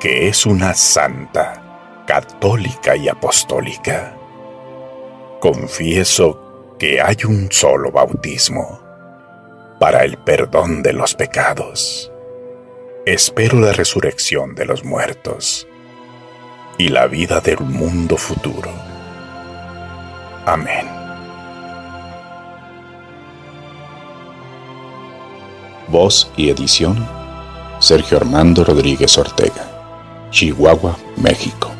que es una santa, católica y apostólica. Confieso que hay un solo bautismo para el perdón de los pecados. Espero la resurrección de los muertos y la vida del mundo futuro. Amén. Voz y edición Sergio Armando Rodríguez Ortega. Chihuahua, México.